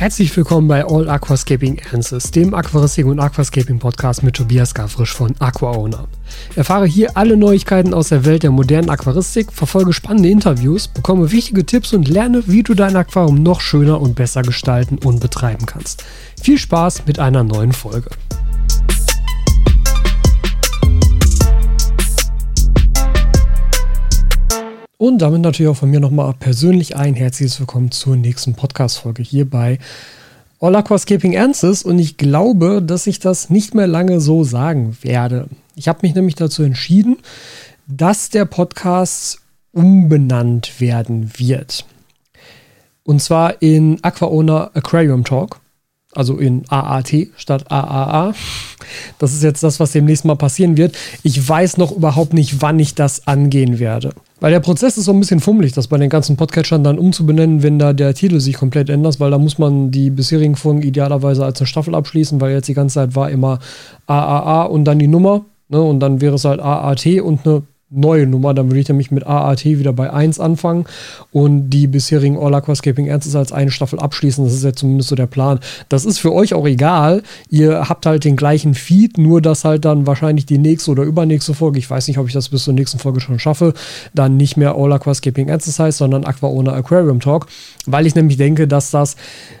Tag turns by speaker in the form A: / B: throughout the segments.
A: Herzlich willkommen bei All Aquascaping Answers, dem Aquaristik und Aquascaping Podcast mit Tobias Gavrisch von AquaOwner. Erfahre hier alle Neuigkeiten aus der Welt der modernen Aquaristik, verfolge spannende Interviews, bekomme wichtige Tipps und lerne, wie du dein Aquarium noch schöner und besser gestalten und betreiben kannst. Viel Spaß mit einer neuen Folge. Und damit natürlich auch von mir nochmal persönlich ein herzliches Willkommen zur nächsten Podcast-Folge hier bei All Aquascaping Ernstes. Und ich glaube, dass ich das nicht mehr lange so sagen werde. Ich habe mich nämlich dazu entschieden, dass der Podcast umbenannt werden wird. Und zwar in Aquaona Aquarium Talk. Also in AAT statt AAA. Das ist jetzt das, was demnächst mal passieren wird. Ich weiß noch überhaupt nicht, wann ich das angehen werde. Weil der Prozess ist so ein bisschen fummelig, das bei den ganzen Podcatchern dann umzubenennen, wenn da der Titel sich komplett ändert, weil da muss man die bisherigen Folgen idealerweise als eine Staffel abschließen, weil jetzt die ganze Zeit war immer AAA und dann die Nummer. Ne, und dann wäre es halt AAT und eine neue Nummer. Dann würde ich nämlich mit AAT wieder bei 1 anfangen und die bisherigen All Aquascaping Ernstes als eine Staffel abschließen. Das ist ja zumindest so der Plan. Das ist für euch auch egal. Ihr habt halt den gleichen Feed, nur dass halt dann wahrscheinlich die nächste oder übernächste Folge, ich weiß nicht, ob ich das bis zur nächsten Folge schon schaffe, dann nicht mehr All Aquascaping Ernstes heißt, sondern Aqua ohne Aquarium Talk, weil ich nämlich denke, dass das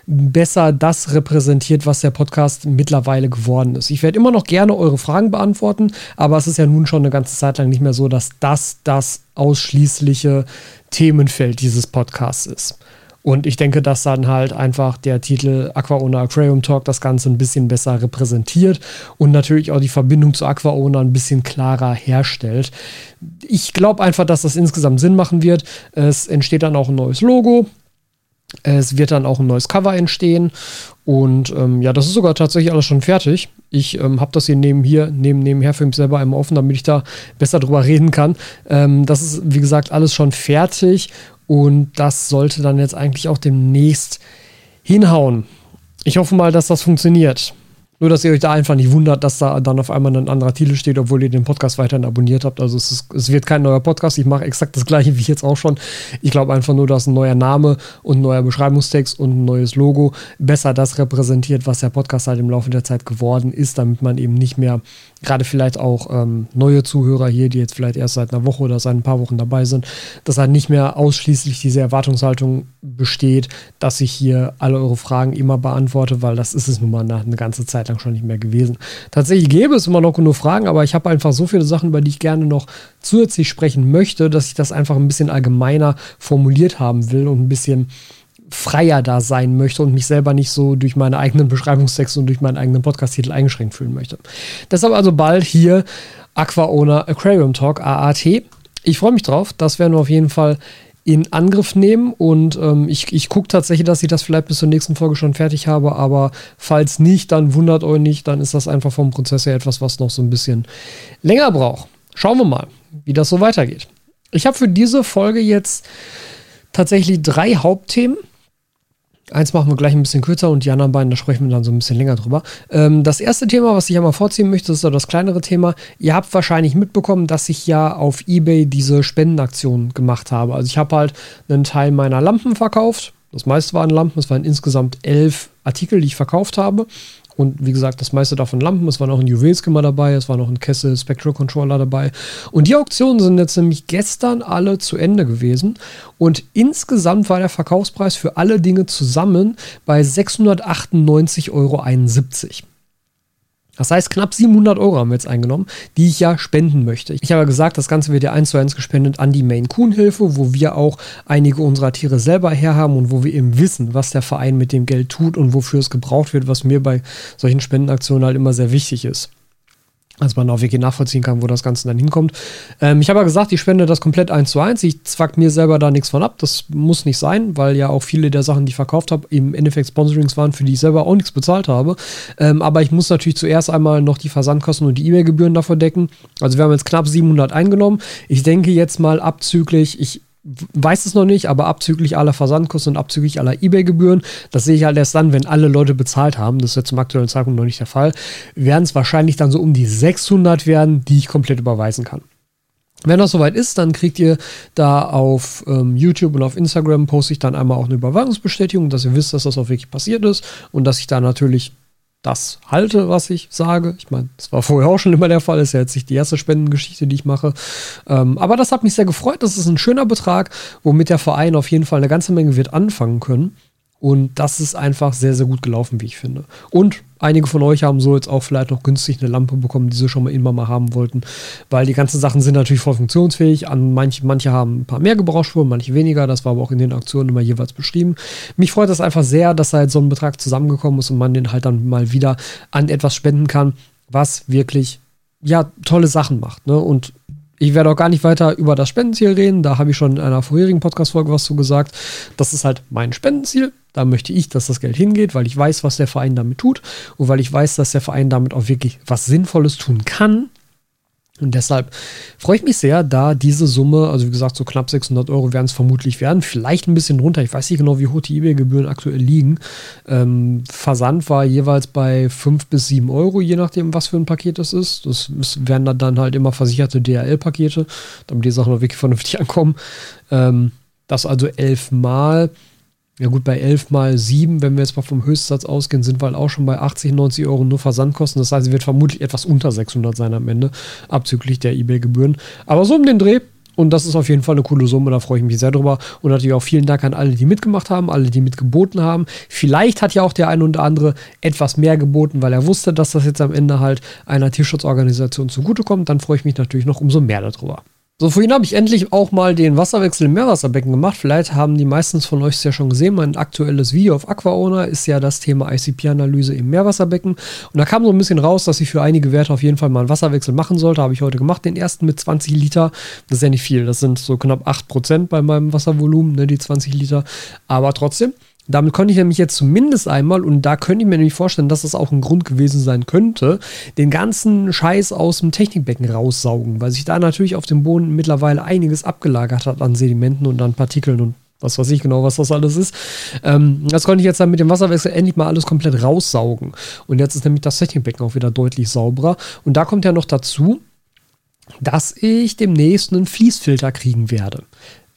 A: besser das repräsentiert, was der Podcast mittlerweile geworden ist. Ich werde immer noch gerne eure Fragen beantworten, aber es ist ja nun schon eine ganze Zeit lang nicht mehr so, dass dass das das ausschließliche Themenfeld dieses Podcasts ist. Und ich denke, dass dann halt einfach der Titel Aquaona Aquarium Talk das Ganze ein bisschen besser repräsentiert und natürlich auch die Verbindung zu Aquaona ein bisschen klarer herstellt. Ich glaube einfach, dass das insgesamt Sinn machen wird. Es entsteht dann auch ein neues Logo. Es wird dann auch ein neues Cover entstehen. Und ähm, ja, das ist sogar tatsächlich alles schon fertig. Ich ähm, habe das hier neben hier, neben, nebenher für mich selber einmal offen, damit ich da besser drüber reden kann. Ähm, das ist, wie gesagt, alles schon fertig. Und das sollte dann jetzt eigentlich auch demnächst hinhauen. Ich hoffe mal, dass das funktioniert. Nur, dass ihr euch da einfach nicht wundert, dass da dann auf einmal ein anderer Titel steht, obwohl ihr den Podcast weiterhin abonniert habt. Also es, ist, es wird kein neuer Podcast. Ich mache exakt das gleiche wie jetzt auch schon. Ich glaube einfach nur, dass ein neuer Name und ein neuer Beschreibungstext und ein neues Logo besser das repräsentiert, was der Podcast halt im Laufe der Zeit geworden ist, damit man eben nicht mehr gerade vielleicht auch ähm, neue Zuhörer hier, die jetzt vielleicht erst seit einer Woche oder seit ein paar Wochen dabei sind, dass halt nicht mehr ausschließlich diese Erwartungshaltung besteht, dass ich hier alle eure Fragen immer beantworte, weil das ist es nun mal nach eine ganze Zeit lang schon nicht mehr gewesen. Tatsächlich gäbe es immer noch genug Fragen, aber ich habe einfach so viele Sachen, über die ich gerne noch zusätzlich sprechen möchte, dass ich das einfach ein bisschen allgemeiner formuliert haben will und ein bisschen freier da sein möchte und mich selber nicht so durch meine eigenen Beschreibungstexte und durch meinen eigenen Podcast-Titel eingeschränkt fühlen möchte. Deshalb also bald hier Aqua Owner Aquarium Talk, AAT. Ich freue mich drauf. Das werden wir auf jeden Fall in Angriff nehmen und ähm, ich, ich gucke tatsächlich, dass ich das vielleicht bis zur nächsten Folge schon fertig habe, aber falls nicht, dann wundert euch nicht, dann ist das einfach vom Prozess her etwas, was noch so ein bisschen länger braucht. Schauen wir mal, wie das so weitergeht. Ich habe für diese Folge jetzt tatsächlich drei Hauptthemen. Eins machen wir gleich ein bisschen kürzer und die anderen beiden, da sprechen wir dann so ein bisschen länger drüber. Ähm, das erste Thema, was ich einmal vorziehen möchte, ist das kleinere Thema. Ihr habt wahrscheinlich mitbekommen, dass ich ja auf Ebay diese Spendenaktion gemacht habe. Also ich habe halt einen Teil meiner Lampen verkauft. Das meiste waren Lampen, es waren insgesamt elf Artikel, die ich verkauft habe. Und wie gesagt, das meiste davon Lampen. Es war noch ein Juwelskimmer dabei, es war noch ein Kessel Spectral Controller dabei. Und die Auktionen sind jetzt nämlich gestern alle zu Ende gewesen. Und insgesamt war der Verkaufspreis für alle Dinge zusammen bei 698,71 Euro. Das heißt, knapp 700 Euro haben wir jetzt eingenommen, die ich ja spenden möchte. Ich habe gesagt, das Ganze wird ja eins zu eins gespendet an die Main Kuhn Hilfe, wo wir auch einige unserer Tiere selber herhaben und wo wir eben wissen, was der Verein mit dem Geld tut und wofür es gebraucht wird, was mir bei solchen Spendenaktionen halt immer sehr wichtig ist dass man auch wirklich nachvollziehen kann, wo das Ganze dann hinkommt. Ähm, ich habe ja gesagt, ich spende das komplett eins zu eins. Ich zwack mir selber da nichts von ab. Das muss nicht sein, weil ja auch viele der Sachen, die ich verkauft habe, im Endeffekt Sponsorings waren, für die ich selber auch nichts bezahlt habe. Ähm, aber ich muss natürlich zuerst einmal noch die Versandkosten und die E-Mail-Gebühren davor decken. Also wir haben jetzt knapp 700 eingenommen. Ich denke jetzt mal abzüglich, ich weiß es noch nicht, aber abzüglich aller Versandkosten und abzüglich aller Ebay-Gebühren, das sehe ich halt erst dann, wenn alle Leute bezahlt haben. Das ist jetzt zum aktuellen Zeitpunkt noch nicht der Fall. Werden es wahrscheinlich dann so um die 600 werden, die ich komplett überweisen kann. Wenn das soweit ist, dann kriegt ihr da auf ähm, YouTube und auf Instagram poste ich dann einmal auch eine Überwachungsbestätigung, dass ihr wisst, dass das auch wirklich passiert ist und dass ich da natürlich das halte, was ich sage. Ich meine, das war vorher auch schon immer der Fall, ist ja jetzt nicht die erste Spendengeschichte, die ich mache. Ähm, aber das hat mich sehr gefreut. Das ist ein schöner Betrag, womit der Verein auf jeden Fall eine ganze Menge wird anfangen können. Und das ist einfach sehr, sehr gut gelaufen, wie ich finde. Und einige von euch haben so jetzt auch vielleicht noch günstig eine Lampe bekommen, die sie schon mal immer mal haben wollten. Weil die ganzen Sachen sind natürlich voll funktionsfähig. An manche, manche haben ein paar mehr Gebrauchsspuren, manche weniger. Das war aber auch in den Aktionen immer jeweils beschrieben. Mich freut das einfach sehr, dass da jetzt so ein Betrag zusammengekommen ist und man den halt dann mal wieder an etwas spenden kann, was wirklich ja, tolle Sachen macht. Ne? Und ich werde auch gar nicht weiter über das Spendenziel reden. Da habe ich schon in einer vorherigen Podcast-Folge was zu gesagt. Das ist halt mein Spendenziel. Da möchte ich, dass das Geld hingeht, weil ich weiß, was der Verein damit tut und weil ich weiß, dass der Verein damit auch wirklich was Sinnvolles tun kann. Und deshalb freue ich mich sehr, da diese Summe, also wie gesagt, so knapp 600 Euro werden es vermutlich werden, vielleicht ein bisschen runter. Ich weiß nicht genau, wie hoch die eBay-Gebühren aktuell liegen. Ähm, Versand war jeweils bei 5 bis 7 Euro, je nachdem, was für ein Paket das ist. Das werden dann halt immer versicherte DHL-Pakete, damit die Sachen auch wirklich vernünftig ankommen. Ähm, das also elfmal. Ja gut, bei 11 mal 7, wenn wir jetzt mal vom Höchstsatz ausgehen, sind wir halt auch schon bei 80, 90 Euro nur Versandkosten. Das heißt, sie wird vermutlich etwas unter 600 sein am Ende, abzüglich der eBay-Gebühren. Aber so um den Dreh. Und das ist auf jeden Fall eine coole Summe, da freue ich mich sehr drüber. Und natürlich auch vielen Dank an alle, die mitgemacht haben, alle, die mitgeboten haben. Vielleicht hat ja auch der eine oder andere etwas mehr geboten, weil er wusste, dass das jetzt am Ende halt einer Tierschutzorganisation zugutekommt. Dann freue ich mich natürlich noch umso mehr darüber. So, vorhin habe ich endlich auch mal den Wasserwechsel im Meerwasserbecken gemacht. Vielleicht haben die meisten von euch es ja schon gesehen. Mein aktuelles Video auf AquaOwner ist ja das Thema ICP-Analyse im Meerwasserbecken. Und da kam so ein bisschen raus, dass ich für einige Werte auf jeden Fall mal einen Wasserwechsel machen sollte. Habe ich heute gemacht. Den ersten mit 20 Liter. Das ist ja nicht viel. Das sind so knapp 8% bei meinem Wasservolumen, ne, die 20 Liter. Aber trotzdem. Damit konnte ich nämlich jetzt zumindest einmal, und da könnte ich mir nämlich vorstellen, dass das auch ein Grund gewesen sein könnte, den ganzen Scheiß aus dem Technikbecken raussaugen, weil sich da natürlich auf dem Boden mittlerweile einiges abgelagert hat an Sedimenten und an Partikeln und was weiß ich genau, was das alles ist. Ähm, das konnte ich jetzt dann mit dem Wasserwechsel endlich mal alles komplett raussaugen. Und jetzt ist nämlich das Technikbecken auch wieder deutlich sauberer. Und da kommt ja noch dazu, dass ich demnächst einen Fließfilter kriegen werde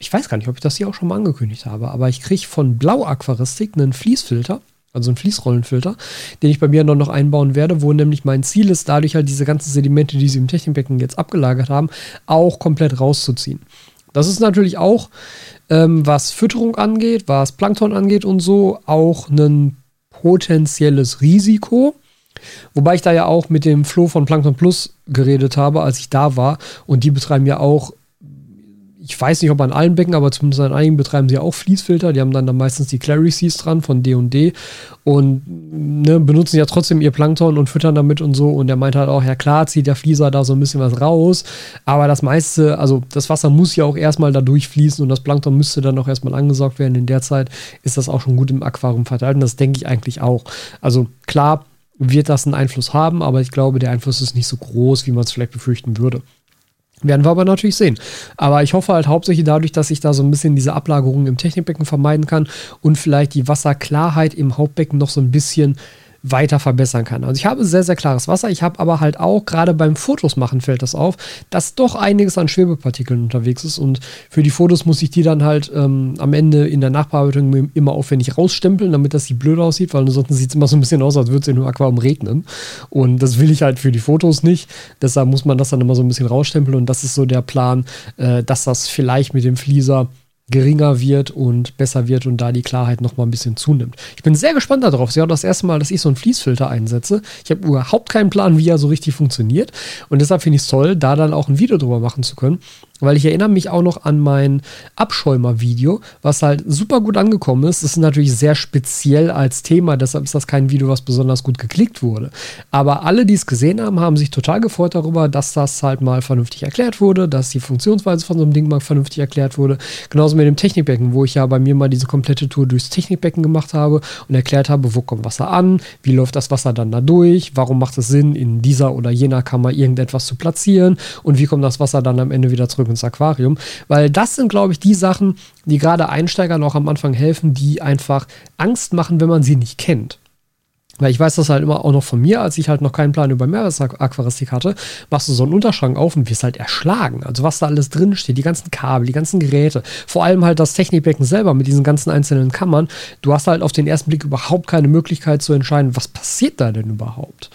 A: ich weiß gar nicht, ob ich das hier auch schon mal angekündigt habe, aber ich kriege von Blau Aquaristik einen Fließfilter, also einen Fließrollenfilter, den ich bei mir noch einbauen werde, wo nämlich mein Ziel ist, dadurch halt diese ganzen Sedimente, die sie im Technikbecken jetzt abgelagert haben, auch komplett rauszuziehen. Das ist natürlich auch, ähm, was Fütterung angeht, was Plankton angeht und so, auch ein potenzielles Risiko. Wobei ich da ja auch mit dem Flo von Plankton Plus geredet habe, als ich da war. Und die betreiben ja auch ich weiß nicht, ob an allen Becken, aber zumindest an einigen betreiben sie auch Fließfilter. Die haben dann, dann meistens die Clarices dran von D&D und ne, benutzen ja trotzdem ihr Plankton und füttern damit und so. Und der meint halt auch, ja klar, zieht der Fließer da so ein bisschen was raus, aber das meiste, also das Wasser muss ja auch erstmal da durchfließen und das Plankton müsste dann auch erstmal angesaugt werden. In der Zeit ist das auch schon gut im Aquarium verteilt und das denke ich eigentlich auch. Also klar wird das einen Einfluss haben, aber ich glaube, der Einfluss ist nicht so groß, wie man es vielleicht befürchten würde. Werden wir aber natürlich sehen. Aber ich hoffe halt hauptsächlich dadurch, dass ich da so ein bisschen diese Ablagerungen im Technikbecken vermeiden kann und vielleicht die Wasserklarheit im Hauptbecken noch so ein bisschen weiter verbessern kann. Also ich habe sehr, sehr klares Wasser. Ich habe aber halt auch, gerade beim Fotos machen fällt das auf, dass doch einiges an Schwebepartikeln unterwegs ist. Und für die Fotos muss ich die dann halt ähm, am Ende in der Nachbearbeitung immer aufwendig rausstempeln, damit das nicht blöd aussieht, weil ansonsten sieht es immer so ein bisschen aus, als würde es in einem Aquarium regnen. Und das will ich halt für die Fotos nicht. Deshalb muss man das dann immer so ein bisschen rausstempeln. Und das ist so der Plan, äh, dass das vielleicht mit dem Flieser geringer wird und besser wird und da die Klarheit noch mal ein bisschen zunimmt. Ich bin sehr gespannt darauf. Sie haben das erste Mal, dass ich so einen Fließfilter einsetze. Ich habe überhaupt keinen Plan, wie er so richtig funktioniert und deshalb finde ich es toll, da dann auch ein Video drüber machen zu können weil ich erinnere mich auch noch an mein Abschäumer-Video, was halt super gut angekommen ist. Das ist natürlich sehr speziell als Thema, deshalb ist das kein Video, was besonders gut geklickt wurde. Aber alle, die es gesehen haben, haben sich total gefreut darüber, dass das halt mal vernünftig erklärt wurde, dass die Funktionsweise von so einem Ding mal vernünftig erklärt wurde. Genauso mit dem Technikbecken, wo ich ja bei mir mal diese komplette Tour durchs Technikbecken gemacht habe und erklärt habe, wo kommt Wasser an, wie läuft das Wasser dann da durch, warum macht es Sinn, in dieser oder jener Kammer irgendetwas zu platzieren und wie kommt das Wasser dann am Ende wieder zurück ins Aquarium, weil das sind, glaube ich, die Sachen, die gerade Einsteigern auch am Anfang helfen, die einfach Angst machen, wenn man sie nicht kennt. Weil ich weiß das halt immer auch noch von mir, als ich halt noch keinen Plan über Meerwasseraquaristik hatte, machst du so einen Unterschrank auf und wirst halt erschlagen. Also was da alles drin steht, die ganzen Kabel, die ganzen Geräte, vor allem halt das Technikbecken selber mit diesen ganzen einzelnen Kammern. Du hast halt auf den ersten Blick überhaupt keine Möglichkeit zu entscheiden, was passiert da denn überhaupt.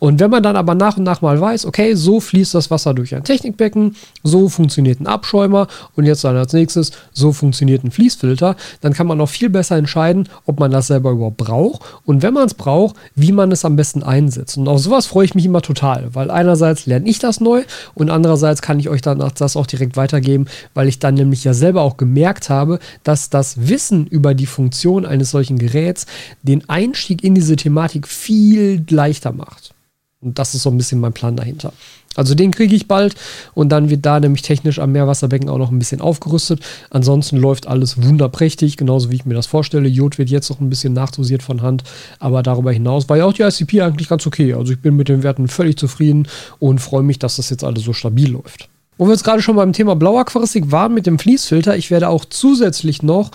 A: Und wenn man dann aber nach und nach mal weiß, okay, so fließt das Wasser durch ein Technikbecken, so funktioniert ein Abschäumer und jetzt dann als nächstes, so funktioniert ein Fließfilter, dann kann man auch viel besser entscheiden, ob man das selber überhaupt braucht und wenn man es braucht, wie man es am besten einsetzt. Und auf sowas freue ich mich immer total, weil einerseits lerne ich das neu und andererseits kann ich euch dann das auch direkt weitergeben, weil ich dann nämlich ja selber auch gemerkt habe, dass das Wissen über die Funktion eines solchen Geräts den Einstieg in diese Thematik viel leichter macht. Und das ist so ein bisschen mein Plan dahinter. Also den kriege ich bald und dann wird da nämlich technisch am Meerwasserbecken auch noch ein bisschen aufgerüstet. Ansonsten läuft alles wunderprächtig, genauso wie ich mir das vorstelle. Jod wird jetzt noch ein bisschen nachdosiert von Hand, aber darüber hinaus war ja auch die ICP eigentlich ganz okay. Also ich bin mit den Werten völlig zufrieden und freue mich, dass das jetzt alles so stabil läuft. Wo wir jetzt gerade schon beim Thema Blauaquaristik waren mit dem Fließfilter, ich werde auch zusätzlich noch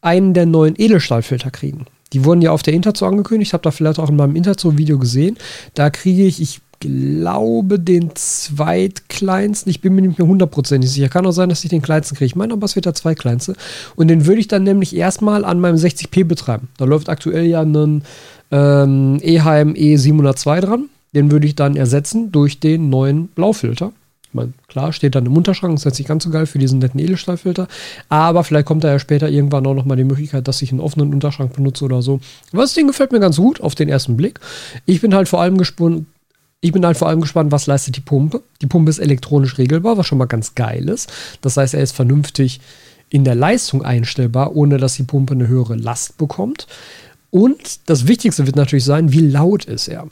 A: einen der neuen Edelstahlfilter kriegen. Die wurden ja auf der Interzo angekündigt. Habt ihr vielleicht auch in meinem Interzo-Video gesehen. Da kriege ich, ich glaube, den zweitkleinsten. Ich bin mir nicht mehr hundertprozentig sicher. Kann auch sein, dass ich den kleinsten kriege. Ich meine aber, es wird der zweitkleinste. Und den würde ich dann nämlich erstmal an meinem 60p betreiben. Da läuft aktuell ja ein ähm, EHM E702 dran. Den würde ich dann ersetzen durch den neuen Blaufilter. Ich meine, klar, steht dann im Unterschrank, ist jetzt nicht ganz so geil für diesen netten Edelstahlfilter, aber vielleicht kommt da ja später irgendwann auch nochmal die Möglichkeit, dass ich einen offenen Unterschrank benutze oder so. Das Ding gefällt mir ganz gut auf den ersten Blick. Ich bin halt vor allem gespannt, ich bin halt vor allem gespannt, was leistet die Pumpe. Die Pumpe ist elektronisch regelbar, was schon mal ganz geil ist. Das heißt, er ist vernünftig in der Leistung einstellbar, ohne dass die Pumpe eine höhere Last bekommt. Und das Wichtigste wird natürlich sein, wie laut ist er.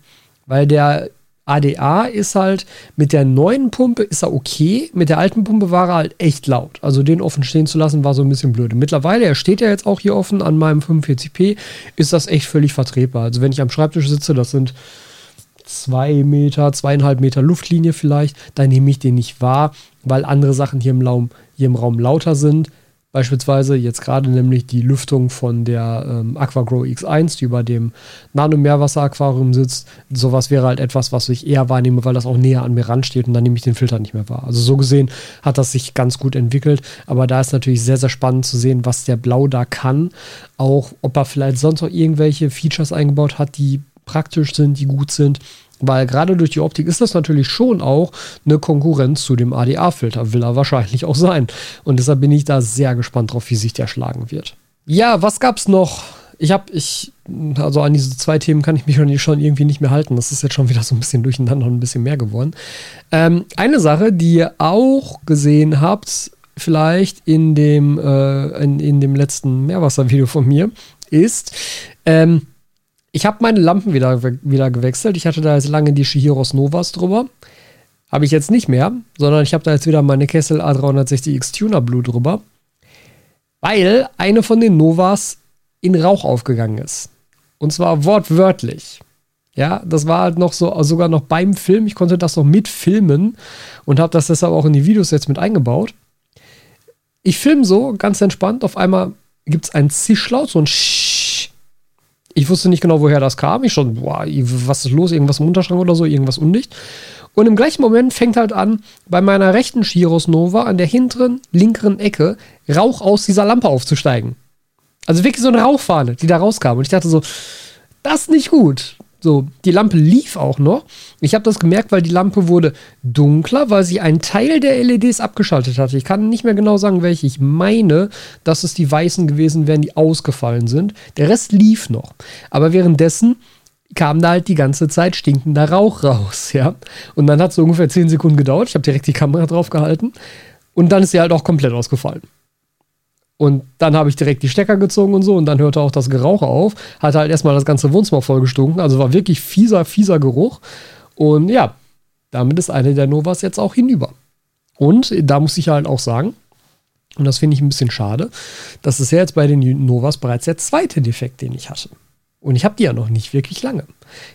A: Weil der ADA ist halt mit der neuen Pumpe ist er okay, mit der alten Pumpe war er halt echt laut. Also den offen stehen zu lassen war so ein bisschen blöd. Mittlerweile, er steht ja jetzt auch hier offen an meinem 45p, ist das echt völlig vertretbar. Also wenn ich am Schreibtisch sitze, das sind zwei Meter, zweieinhalb Meter Luftlinie vielleicht, dann nehme ich den nicht wahr, weil andere Sachen hier im Raum, hier im Raum lauter sind. Beispielsweise jetzt gerade nämlich die Lüftung von der ähm, AquaGrow X1, die über dem Nano-Meerwasser-Aquarium sitzt. Sowas wäre halt etwas, was ich eher wahrnehme, weil das auch näher an mir ransteht und dann nehme ich den Filter nicht mehr wahr. Also so gesehen hat das sich ganz gut entwickelt. Aber da ist natürlich sehr, sehr spannend zu sehen, was der Blau da kann. Auch ob er vielleicht sonst noch irgendwelche Features eingebaut hat, die praktisch sind, die gut sind. Weil gerade durch die Optik ist das natürlich schon auch eine Konkurrenz zu dem ADA-Filter. Will er wahrscheinlich auch sein. Und deshalb bin ich da sehr gespannt drauf, wie sich der schlagen wird. Ja, was gab's noch? Ich habe, ich, also an diese zwei Themen kann ich mich schon irgendwie nicht mehr halten. Das ist jetzt schon wieder so ein bisschen durcheinander und ein bisschen mehr geworden. Ähm, eine Sache, die ihr auch gesehen habt, vielleicht in dem, äh, in, in dem letzten Meerwasser-Video von mir, ist, ähm, ich habe meine Lampen wieder, wieder gewechselt. Ich hatte da jetzt lange die Shihiros Novas drüber. Habe ich jetzt nicht mehr, sondern ich habe da jetzt wieder meine Kessel A360X Tuner Blue drüber. Weil eine von den Novas in Rauch aufgegangen ist. Und zwar wortwörtlich. Ja, das war halt noch so, sogar noch beim Film. Ich konnte das noch mitfilmen und habe das deshalb auch in die Videos jetzt mit eingebaut. Ich filme so ganz entspannt. Auf einmal gibt es ein Zischlaut, so ein Sch ich wusste nicht genau, woher das kam. Ich schon, boah, was ist los? Irgendwas im Unterschrank oder so, irgendwas undicht. Und im gleichen Moment fängt halt an, bei meiner rechten Shiros Nova an der hinteren, linkeren Ecke Rauch aus dieser Lampe aufzusteigen. Also wirklich so eine Rauchfahne, die da rauskam. Und ich dachte so, das ist nicht gut. So, die Lampe lief auch noch. Ich habe das gemerkt, weil die Lampe wurde dunkler, weil sie einen Teil der LEDs abgeschaltet hatte. Ich kann nicht mehr genau sagen, welche. Ich meine, dass es die weißen gewesen wären, die ausgefallen sind. Der Rest lief noch. Aber währenddessen kam da halt die ganze Zeit stinkender Rauch raus, ja. Und dann hat es so ungefähr 10 Sekunden gedauert. Ich habe direkt die Kamera drauf gehalten. Und dann ist sie halt auch komplett ausgefallen. Und dann habe ich direkt die Stecker gezogen und so und dann hörte auch das Gerauch auf. Hatte halt erstmal das ganze Wohnzimmer vollgestunken. Also war wirklich fieser, fieser Geruch. Und ja, damit ist eine der Novas jetzt auch hinüber. Und da muss ich halt auch sagen, und das finde ich ein bisschen schade, das ist ja jetzt bei den Novas bereits der zweite Defekt, den ich hatte. Und ich habe die ja noch nicht wirklich lange.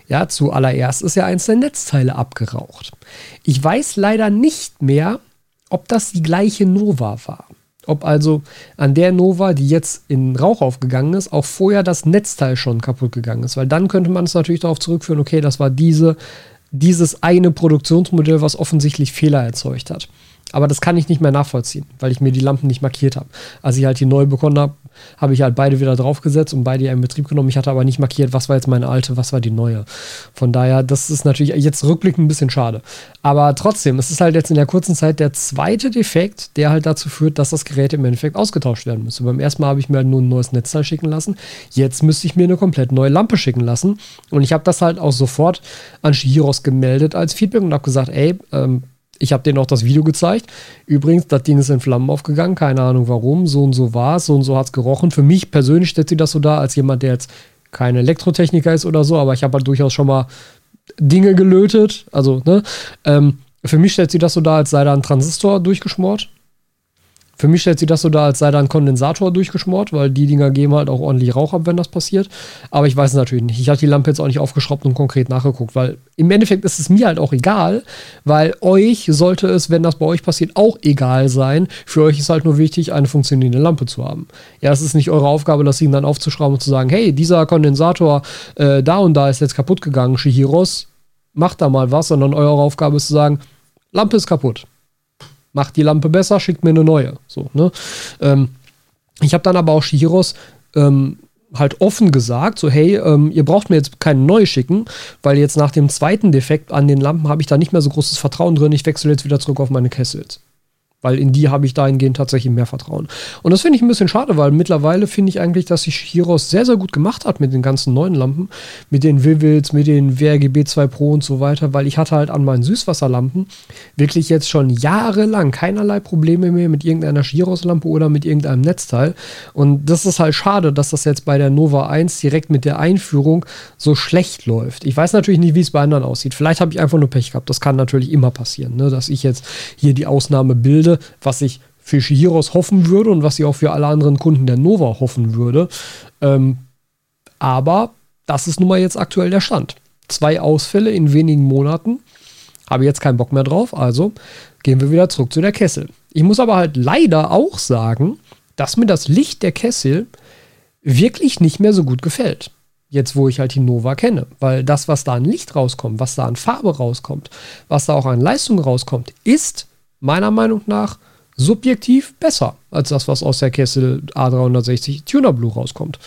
A: Ja, zuallererst ist ja eins der Netzteile abgeraucht. Ich weiß leider nicht mehr, ob das die gleiche Nova war. Ob also an der Nova, die jetzt in Rauch aufgegangen ist, auch vorher das Netzteil schon kaputt gegangen ist. Weil dann könnte man es natürlich darauf zurückführen, okay, das war diese, dieses eine Produktionsmodell, was offensichtlich Fehler erzeugt hat. Aber das kann ich nicht mehr nachvollziehen, weil ich mir die Lampen nicht markiert habe. Als ich halt die neu bekommen habe, habe ich halt beide wieder draufgesetzt und beide in Betrieb genommen. Ich hatte aber nicht markiert, was war jetzt meine alte, was war die neue. Von daher, das ist natürlich jetzt rückblickend ein bisschen schade. Aber trotzdem, es ist halt jetzt in der kurzen Zeit der zweite Defekt, der halt dazu führt, dass das Gerät im Endeffekt ausgetauscht werden müsste. Beim ersten Mal habe ich mir halt nur ein neues Netzteil schicken lassen. Jetzt müsste ich mir eine komplett neue Lampe schicken lassen. Und ich habe das halt auch sofort an Shihiros gemeldet als Feedback und habe gesagt, ey, ähm, ich habe denen auch das Video gezeigt. Übrigens, das Ding ist in Flammen aufgegangen, keine Ahnung warum. So und so war es, so und so hat es gerochen. Für mich persönlich stellt sie das so dar, als jemand, der jetzt kein Elektrotechniker ist oder so, aber ich habe halt durchaus schon mal Dinge gelötet. Also, ne? Ähm, für mich stellt sie das so dar, als sei da ein Transistor durchgeschmort. Für mich stellt sich das so dar, als sei da ein Kondensator durchgeschmort, weil die Dinger geben halt auch ordentlich Rauch ab, wenn das passiert. Aber ich weiß es natürlich nicht. Ich habe die Lampe jetzt auch nicht aufgeschraubt und konkret nachgeguckt, weil im Endeffekt ist es mir halt auch egal, weil euch sollte es, wenn das bei euch passiert, auch egal sein. Für euch ist halt nur wichtig, eine funktionierende Lampe zu haben. Ja, es ist nicht eure Aufgabe, das Ding dann aufzuschrauben und zu sagen, hey, dieser Kondensator äh, da und da ist jetzt kaputt gegangen, Shihiros, macht da mal was, sondern eure Aufgabe ist zu sagen, Lampe ist kaputt macht die Lampe besser, schickt mir eine neue. So, ne? Ähm, ich habe dann aber auch Shihiros ähm, halt offen gesagt, so hey, ähm, ihr braucht mir jetzt keine neue schicken, weil jetzt nach dem zweiten Defekt an den Lampen habe ich da nicht mehr so großes Vertrauen drin. Ich wechsle jetzt wieder zurück auf meine Kessels. Weil in die habe ich dahingehend tatsächlich mehr Vertrauen. Und das finde ich ein bisschen schade, weil mittlerweile finde ich eigentlich, dass sich Hiros sehr, sehr gut gemacht hat mit den ganzen neuen Lampen, mit den Vivils, mit den WRGB 2 Pro und so weiter, weil ich hatte halt an meinen Süßwasserlampen wirklich jetzt schon jahrelang keinerlei Probleme mehr mit irgendeiner Giros-Lampe oder mit irgendeinem Netzteil. Und das ist halt schade, dass das jetzt bei der Nova 1 direkt mit der Einführung so schlecht läuft. Ich weiß natürlich nicht, wie es bei anderen aussieht. Vielleicht habe ich einfach nur Pech gehabt. Das kann natürlich immer passieren, ne? dass ich jetzt hier die Ausnahme bilde was ich für Shihiros hoffen würde und was ich auch für alle anderen Kunden der Nova hoffen würde. Ähm, aber das ist nun mal jetzt aktuell der Stand. Zwei Ausfälle in wenigen Monaten. Habe jetzt keinen Bock mehr drauf, also gehen wir wieder zurück zu der Kessel. Ich muss aber halt leider auch sagen, dass mir das Licht der Kessel wirklich nicht mehr so gut gefällt. Jetzt, wo ich halt die Nova kenne. Weil das, was da an Licht rauskommt, was da an Farbe rauskommt, was da auch an Leistung rauskommt, ist meiner Meinung nach subjektiv besser als das, was aus der Kessel A360 Tuner Blue rauskommt.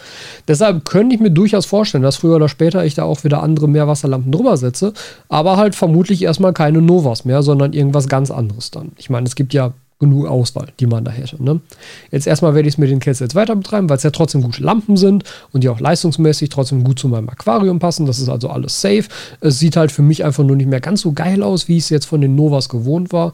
A: Deshalb könnte ich mir durchaus vorstellen, dass früher oder später ich da auch wieder andere Meerwasserlampen drüber setze, aber halt vermutlich erstmal keine Novas mehr, sondern irgendwas ganz anderes dann. Ich meine, es gibt ja genug Auswahl, die man da hätte. Ne? Jetzt erstmal werde ich es mit den Kessels weiter betreiben, weil es ja trotzdem gute Lampen sind und die auch leistungsmäßig trotzdem gut zu meinem Aquarium passen. Das ist also alles safe. Es sieht halt für mich einfach nur nicht mehr ganz so geil aus, wie ich es jetzt von den Novas gewohnt war.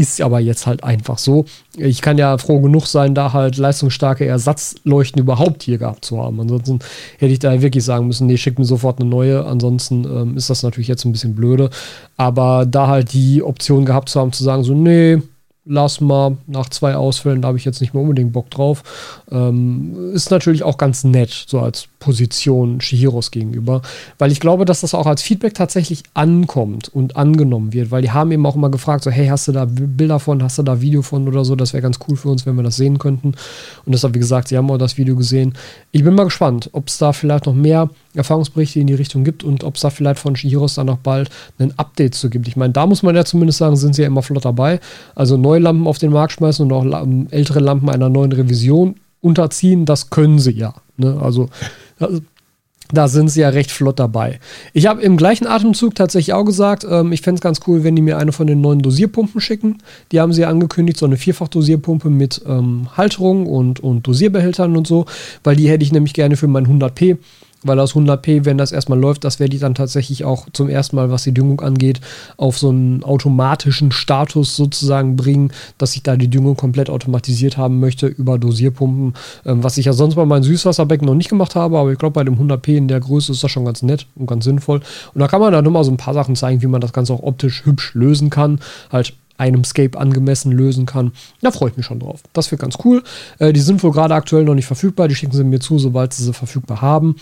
A: Ist aber jetzt halt einfach so. Ich kann ja froh genug sein, da halt leistungsstarke Ersatzleuchten überhaupt hier gehabt zu haben. Ansonsten hätte ich da wirklich sagen müssen, nee, schick mir sofort eine neue. Ansonsten ähm, ist das natürlich jetzt ein bisschen blöde. Aber da halt die Option gehabt zu haben, zu sagen, so, nee, lass mal nach zwei Ausfällen, da habe ich jetzt nicht mehr unbedingt Bock drauf. Ähm, ist natürlich auch ganz nett, so als Position Shihiros gegenüber, weil ich glaube, dass das auch als Feedback tatsächlich ankommt und angenommen wird, weil die haben eben auch immer gefragt, so hey, hast du da Bilder von, hast du da Video von oder so, das wäre ganz cool für uns, wenn wir das sehen könnten. Und deshalb, wie gesagt, sie haben auch das Video gesehen. Ich bin mal gespannt, ob es da vielleicht noch mehr Erfahrungsberichte in die Richtung gibt und ob es da vielleicht von Shihiros dann noch bald ein Update zu gibt. Ich meine, da muss man ja zumindest sagen, sind sie ja immer flott dabei. Also neue Lampen auf den Markt schmeißen und auch ältere Lampen einer neuen Revision unterziehen, das können sie ja. Ne? Also da sind sie ja recht flott dabei. Ich habe im gleichen Atemzug tatsächlich auch gesagt, ähm, ich fände es ganz cool, wenn die mir eine von den neuen Dosierpumpen schicken. Die haben sie ja angekündigt, so eine Vierfach-Dosierpumpe mit ähm, Halterung und, und Dosierbehältern und so, weil die hätte ich nämlich gerne für mein 100p weil aus 100p, wenn das erstmal läuft, das werde ich dann tatsächlich auch zum ersten Mal, was die Düngung angeht, auf so einen automatischen Status sozusagen bringen, dass ich da die Düngung komplett automatisiert haben möchte über Dosierpumpen, ähm, was ich ja sonst bei meinem Süßwasserbecken noch nicht gemacht habe, aber ich glaube, bei dem 100p in der Größe ist das schon ganz nett und ganz sinnvoll. Und da kann man dann immer so ein paar Sachen zeigen, wie man das Ganze auch optisch hübsch lösen kann. Halt einem Scape angemessen lösen kann. Da freue ich mich schon drauf. Das wird ganz cool. Äh, die sind wohl gerade aktuell noch nicht verfügbar. Die schicken sie mir zu, sobald sie sie verfügbar haben.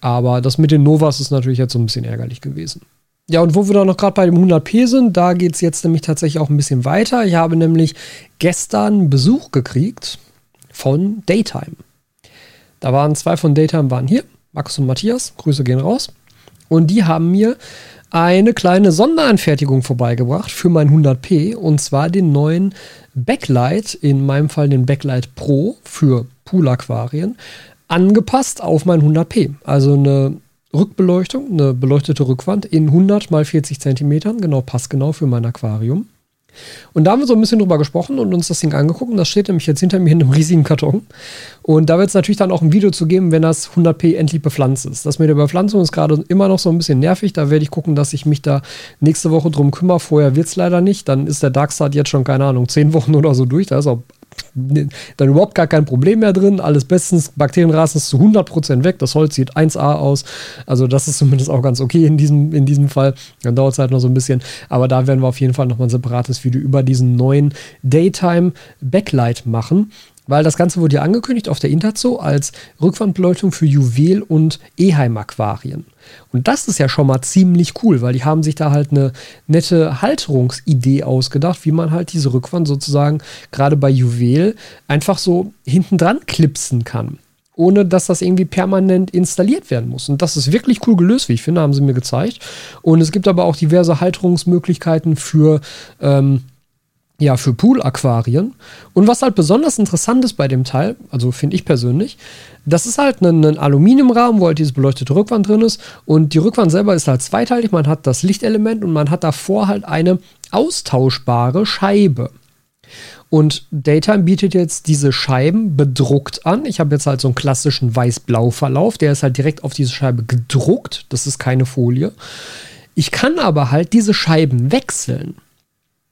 A: Aber das mit den Novas ist natürlich jetzt so ein bisschen ärgerlich gewesen. Ja, und wo wir da noch gerade bei dem 100p sind, da geht es jetzt nämlich tatsächlich auch ein bisschen weiter. Ich habe nämlich gestern Besuch gekriegt von Daytime. Da waren zwei von Daytime waren hier, Markus und Matthias, Grüße gehen raus. Und die haben mir eine kleine Sonderanfertigung vorbeigebracht für mein 100p und zwar den neuen Backlight, in meinem Fall den Backlight Pro für Pool-Aquarien, angepasst auf mein 100p. Also eine Rückbeleuchtung, eine beleuchtete Rückwand in 100 mal 40 Zentimetern, genau passgenau für mein Aquarium. Und da haben wir so ein bisschen drüber gesprochen und uns das Ding angeguckt. Und das steht nämlich jetzt hinter mir in einem riesigen Karton. Und da wird es natürlich dann auch ein Video zu geben, wenn das 100p endlich bepflanzt ist. Das mit der Bepflanzung ist gerade immer noch so ein bisschen nervig. Da werde ich gucken, dass ich mich da nächste Woche drum kümmere. Vorher wird es leider nicht. Dann ist der Darkstart jetzt schon, keine Ahnung, zehn Wochen oder so durch. Da ist auch dann überhaupt gar kein Problem mehr drin. Alles bestens. Bakterienrasen ist zu 100% weg. Das Holz sieht 1A aus. Also, das ist zumindest auch ganz okay in diesem, in diesem Fall. Dann dauert es halt noch so ein bisschen. Aber da werden wir auf jeden Fall nochmal ein separates Video über diesen neuen Daytime Backlight machen weil das Ganze wurde ja angekündigt auf der Interzoo als Rückwandbeleuchtung für Juwel- und Eheim-Aquarien. Und das ist ja schon mal ziemlich cool, weil die haben sich da halt eine nette Halterungsidee ausgedacht, wie man halt diese Rückwand sozusagen gerade bei Juwel einfach so hinten dran klipsen kann. Ohne dass das irgendwie permanent installiert werden muss. Und das ist wirklich cool gelöst, wie ich finde, haben sie mir gezeigt. Und es gibt aber auch diverse Halterungsmöglichkeiten für ähm, ja, für Pool-Aquarien. Und was halt besonders interessant ist bei dem Teil, also finde ich persönlich, das ist halt ein, ein Aluminiumrahmen, wo halt diese beleuchtete Rückwand drin ist. Und die Rückwand selber ist halt zweiteilig. Man hat das Lichtelement und man hat davor halt eine austauschbare Scheibe. Und Daytime bietet jetzt diese Scheiben bedruckt an. Ich habe jetzt halt so einen klassischen Weiß-Blau-Verlauf. Der ist halt direkt auf diese Scheibe gedruckt. Das ist keine Folie. Ich kann aber halt diese Scheiben wechseln.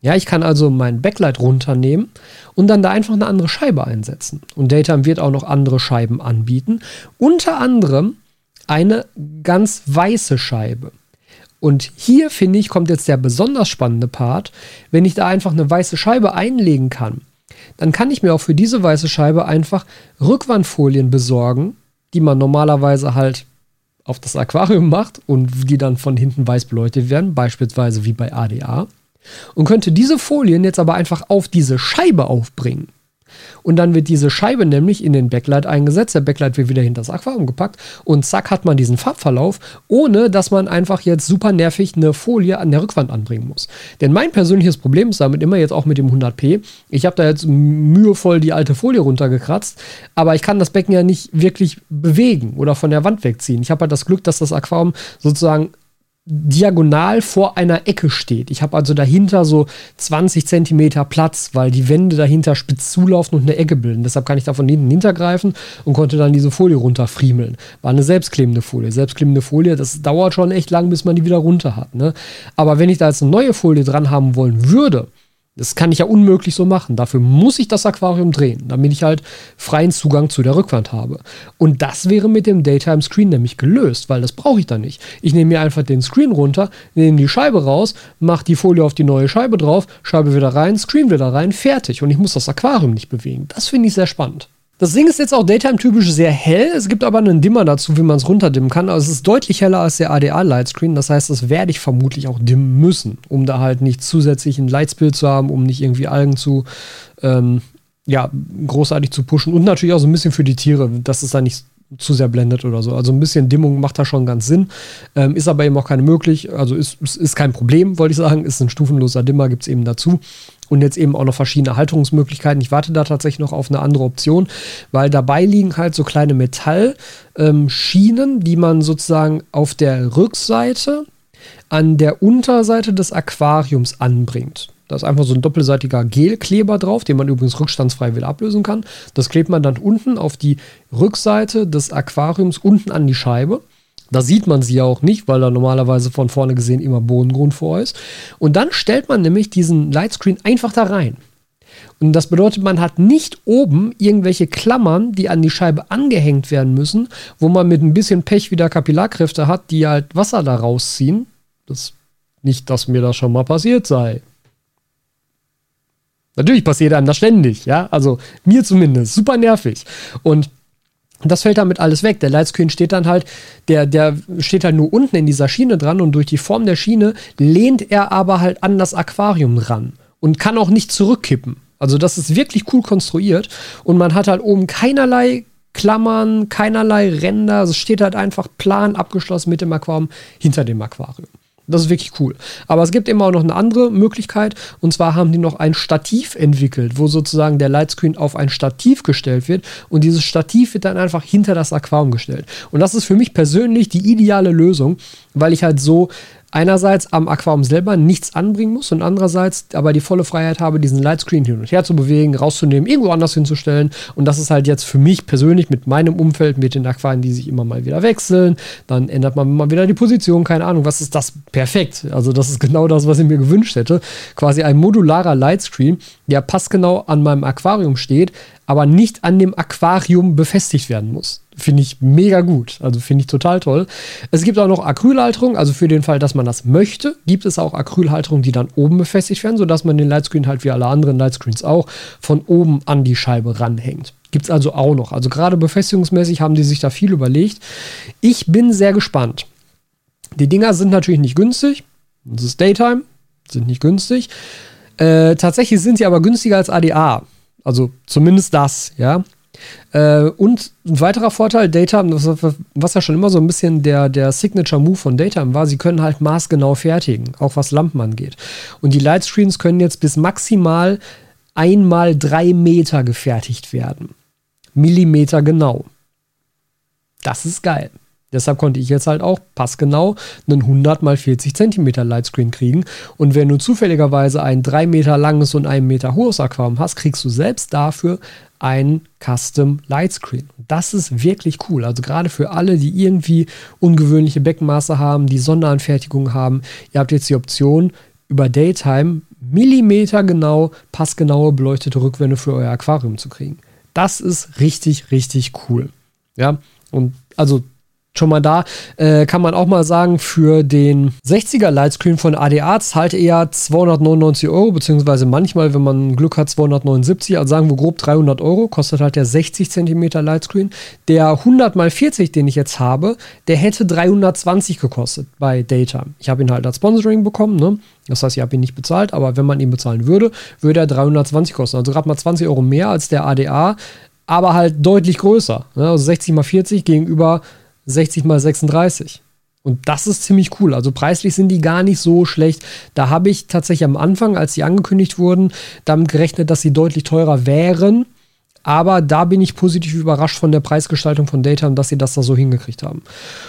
A: Ja, ich kann also mein Backlight runternehmen und dann da einfach eine andere Scheibe einsetzen. Und Datam wird auch noch andere Scheiben anbieten. Unter anderem eine ganz weiße Scheibe. Und hier finde ich, kommt jetzt der besonders spannende Part. Wenn ich da einfach eine weiße Scheibe einlegen kann, dann kann ich mir auch für diese weiße Scheibe einfach Rückwandfolien besorgen, die man normalerweise halt auf das Aquarium macht und die dann von hinten weiß beleuchtet werden, beispielsweise wie bei ADA und könnte diese Folien jetzt aber einfach auf diese Scheibe aufbringen. Und dann wird diese Scheibe nämlich in den Backlight eingesetzt. Der Backlight wird wieder hinter das Aquarium gepackt und zack hat man diesen Farbverlauf, ohne dass man einfach jetzt super nervig eine Folie an der Rückwand anbringen muss. Denn mein persönliches Problem ist damit immer jetzt auch mit dem 100p. Ich habe da jetzt mühevoll die alte Folie runtergekratzt, aber ich kann das Becken ja nicht wirklich bewegen oder von der Wand wegziehen. Ich habe halt das Glück, dass das Aquarium sozusagen diagonal vor einer Ecke steht. Ich habe also dahinter so 20 Zentimeter Platz, weil die Wände dahinter spitz zulaufen und eine Ecke bilden. Deshalb kann ich da von hinten hintergreifen und konnte dann diese Folie runterfriemeln. War eine selbstklebende Folie. Selbstklebende Folie, das dauert schon echt lang, bis man die wieder runter hat. Ne? Aber wenn ich da jetzt eine neue Folie dran haben wollen würde, das kann ich ja unmöglich so machen. Dafür muss ich das Aquarium drehen, damit ich halt freien Zugang zu der Rückwand habe. Und das wäre mit dem Daytime Screen nämlich gelöst, weil das brauche ich dann nicht. Ich nehme mir einfach den Screen runter, nehme die Scheibe raus, mache die Folie auf die neue Scheibe drauf, Scheibe wieder rein, Screen wieder rein, fertig. Und ich muss das Aquarium nicht bewegen. Das finde ich sehr spannend. Das Ding ist jetzt auch Daytime-typisch sehr hell. Es gibt aber einen Dimmer dazu, wie man es runterdimmen kann. Also es ist deutlich heller als der ADA-Lightscreen. Das heißt, das werde ich vermutlich auch dimmen müssen, um da halt nicht zusätzlich ein Lightspill zu haben, um nicht irgendwie Algen zu, ähm, ja, großartig zu pushen. Und natürlich auch so ein bisschen für die Tiere, dass es da nicht zu sehr blendet oder so. Also ein bisschen Dimmung macht da schon ganz Sinn. Ähm, ist aber eben auch keine möglich. Also ist, ist kein Problem, wollte ich sagen. Ist ein stufenloser Dimmer, gibt es eben dazu und jetzt eben auch noch verschiedene Halterungsmöglichkeiten. Ich warte da tatsächlich noch auf eine andere Option, weil dabei liegen halt so kleine Metallschienen, ähm, die man sozusagen auf der Rückseite an der Unterseite des Aquariums anbringt. Da ist einfach so ein doppelseitiger Gelkleber drauf, den man übrigens rückstandsfrei wieder ablösen kann. Das klebt man dann unten auf die Rückseite des Aquariums, unten an die Scheibe. Da sieht man sie ja auch nicht, weil da normalerweise von vorne gesehen immer Bodengrund vor ist. Und dann stellt man nämlich diesen Lightscreen einfach da rein. Und das bedeutet, man hat nicht oben irgendwelche Klammern, die an die Scheibe angehängt werden müssen, wo man mit ein bisschen Pech wieder Kapillarkräfte hat, die halt Wasser da rausziehen. Das nicht, dass mir das schon mal passiert sei. Natürlich passiert einem das ständig, ja. Also mir zumindest. Super nervig. Und Das fällt damit alles weg. Der Lightscreen steht dann halt, der, der steht halt nur unten in dieser Schiene dran und durch die Form der Schiene lehnt er aber halt an das Aquarium ran und kann auch nicht zurückkippen. Also das ist wirklich cool konstruiert und man hat halt oben keinerlei Klammern, keinerlei Ränder. Es steht halt einfach plan abgeschlossen mit dem Aquarium hinter dem Aquarium. Das ist wirklich cool. Aber es gibt immer auch noch eine andere Möglichkeit. Und zwar haben die noch ein Stativ entwickelt, wo sozusagen der Lightscreen auf ein Stativ gestellt wird. Und dieses Stativ wird dann einfach hinter das Aquarium gestellt. Und das ist für mich persönlich die ideale Lösung, weil ich halt so einerseits am Aquarium selber nichts anbringen muss und andererseits aber die volle Freiheit habe, diesen Lightscreen hin und her zu bewegen, rauszunehmen, irgendwo anders hinzustellen. Und das ist halt jetzt für mich persönlich mit meinem Umfeld, mit den Aquarien, die sich immer mal wieder wechseln. Dann ändert man mal wieder die Position, keine Ahnung, was ist das? Perfekt. Also das ist genau das, was ich mir gewünscht hätte. Quasi ein modularer Lightscreen, der passgenau an meinem Aquarium steht, aber nicht an dem Aquarium befestigt werden muss. Finde ich mega gut. Also finde ich total toll. Es gibt auch noch Acrylhalterung, also für den Fall, dass man das möchte, gibt es auch Acrylhalterung, die dann oben befestigt werden, sodass man den Lightscreen halt wie alle anderen Lightscreens auch von oben an die Scheibe ranhängt. Gibt es also auch noch. Also gerade befestigungsmäßig haben die sich da viel überlegt. Ich bin sehr gespannt. Die Dinger sind natürlich nicht günstig. Das ist Daytime, sind nicht günstig. Äh, tatsächlich sind sie aber günstiger als ADA. Also zumindest das, ja. Äh, und ein weiterer Vorteil, Data, was, ja schon immer so ein bisschen der, der Signature Move von Data war, sie können halt maßgenau fertigen, auch was Lampen angeht. Und die Lightscreens können jetzt bis maximal einmal drei Meter gefertigt werden. Millimeter genau. Das ist geil. Deshalb konnte ich jetzt halt auch passgenau einen 100 x 40 cm Lightscreen kriegen. Und wenn du zufälligerweise ein 3 Meter langes und 1 Meter hohes Aquarium hast, kriegst du selbst dafür ein Custom Lightscreen. Das ist wirklich cool. Also gerade für alle, die irgendwie ungewöhnliche Beckenmaße haben, die Sonderanfertigungen haben, ihr habt jetzt die Option, über Daytime Millimeter genau, passgenaue beleuchtete Rückwände für euer Aquarium zu kriegen. Das ist richtig, richtig cool. Ja, und also Schon mal da äh, kann man auch mal sagen, für den 60er Lightscreen von ADA zahlt er 299 Euro, beziehungsweise manchmal, wenn man Glück hat, 279, also sagen wir grob 300 Euro, kostet halt der 60 cm Lightscreen. Der 100 x 40, den ich jetzt habe, der hätte 320 gekostet bei Data. Ich habe ihn halt als Sponsoring bekommen, ne? Das heißt, ich habe ihn nicht bezahlt, aber wenn man ihn bezahlen würde, würde er 320 kosten. Also gerade mal 20 Euro mehr als der ADA, aber halt deutlich größer. Ne? Also 60 x 40 gegenüber 60 mal 36. Und das ist ziemlich cool. Also preislich sind die gar nicht so schlecht. Da habe ich tatsächlich am Anfang, als sie angekündigt wurden, damit gerechnet, dass sie deutlich teurer wären. Aber da bin ich positiv überrascht von der Preisgestaltung von Data und dass sie das da so hingekriegt haben.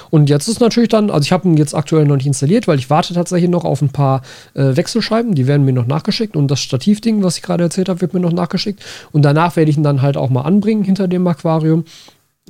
A: Und jetzt ist natürlich dann, also ich habe ihn jetzt aktuell noch nicht installiert, weil ich warte tatsächlich noch auf ein paar äh, Wechselscheiben, die werden mir noch nachgeschickt und das Stativding, was ich gerade erzählt habe, wird mir noch nachgeschickt. Und danach werde ich ihn dann halt auch mal anbringen hinter dem Aquarium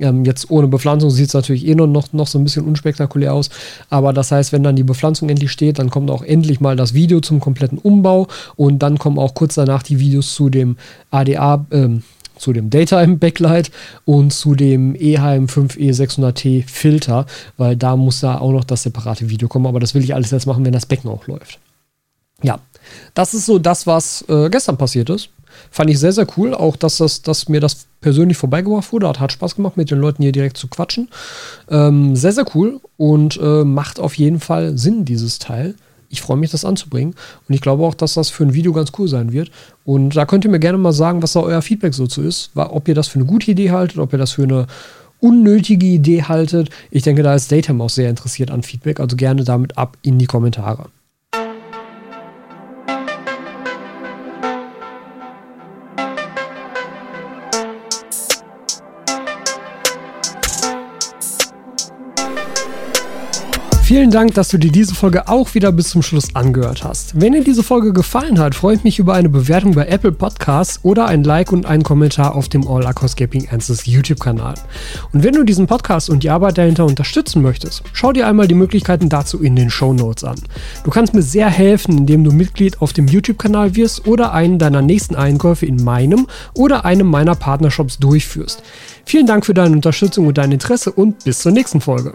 A: ähm, jetzt ohne Bepflanzung sieht es natürlich eh noch, noch, noch so ein bisschen unspektakulär aus. Aber das heißt, wenn dann die Bepflanzung endlich steht, dann kommt auch endlich mal das Video zum kompletten Umbau und dann kommen auch kurz danach die Videos zu dem ADA, ähm, zu dem Daytime Backlight und zu dem EHM 5E600T Filter, weil da muss da auch noch das separate Video kommen. Aber das will ich alles jetzt machen, wenn das Becken auch läuft. Ja, das ist so das, was äh, gestern passiert ist. Fand ich sehr, sehr cool. Auch, dass, das, dass mir das persönlich vorbeigebracht wurde. Hat, hat Spaß gemacht, mit den Leuten hier direkt zu quatschen. Ähm, sehr, sehr cool und äh, macht auf jeden Fall Sinn, dieses Teil. Ich freue mich, das anzubringen. Und ich glaube auch, dass das für ein Video ganz cool sein wird. Und da könnt ihr mir gerne mal sagen, was da euer Feedback so zu ist. Ob ihr das für eine gute Idee haltet, ob ihr das für eine unnötige Idee haltet. Ich denke, da ist Datum auch sehr interessiert an Feedback. Also gerne damit ab in die Kommentare. Vielen Dank, dass du dir diese Folge auch wieder bis zum Schluss angehört hast. Wenn dir diese Folge gefallen hat, freue ich mich über eine Bewertung bei Apple Podcasts oder ein Like und einen Kommentar auf dem All Aquascaping Answers YouTube-Kanal. Und wenn du diesen Podcast und die Arbeit dahinter unterstützen möchtest, schau dir einmal die Möglichkeiten dazu in den Show Notes an. Du kannst mir sehr helfen, indem du Mitglied auf dem YouTube-Kanal wirst oder einen deiner nächsten Einkäufe in meinem oder einem meiner Partnershops durchführst. Vielen Dank für deine Unterstützung und dein Interesse und bis zur nächsten Folge.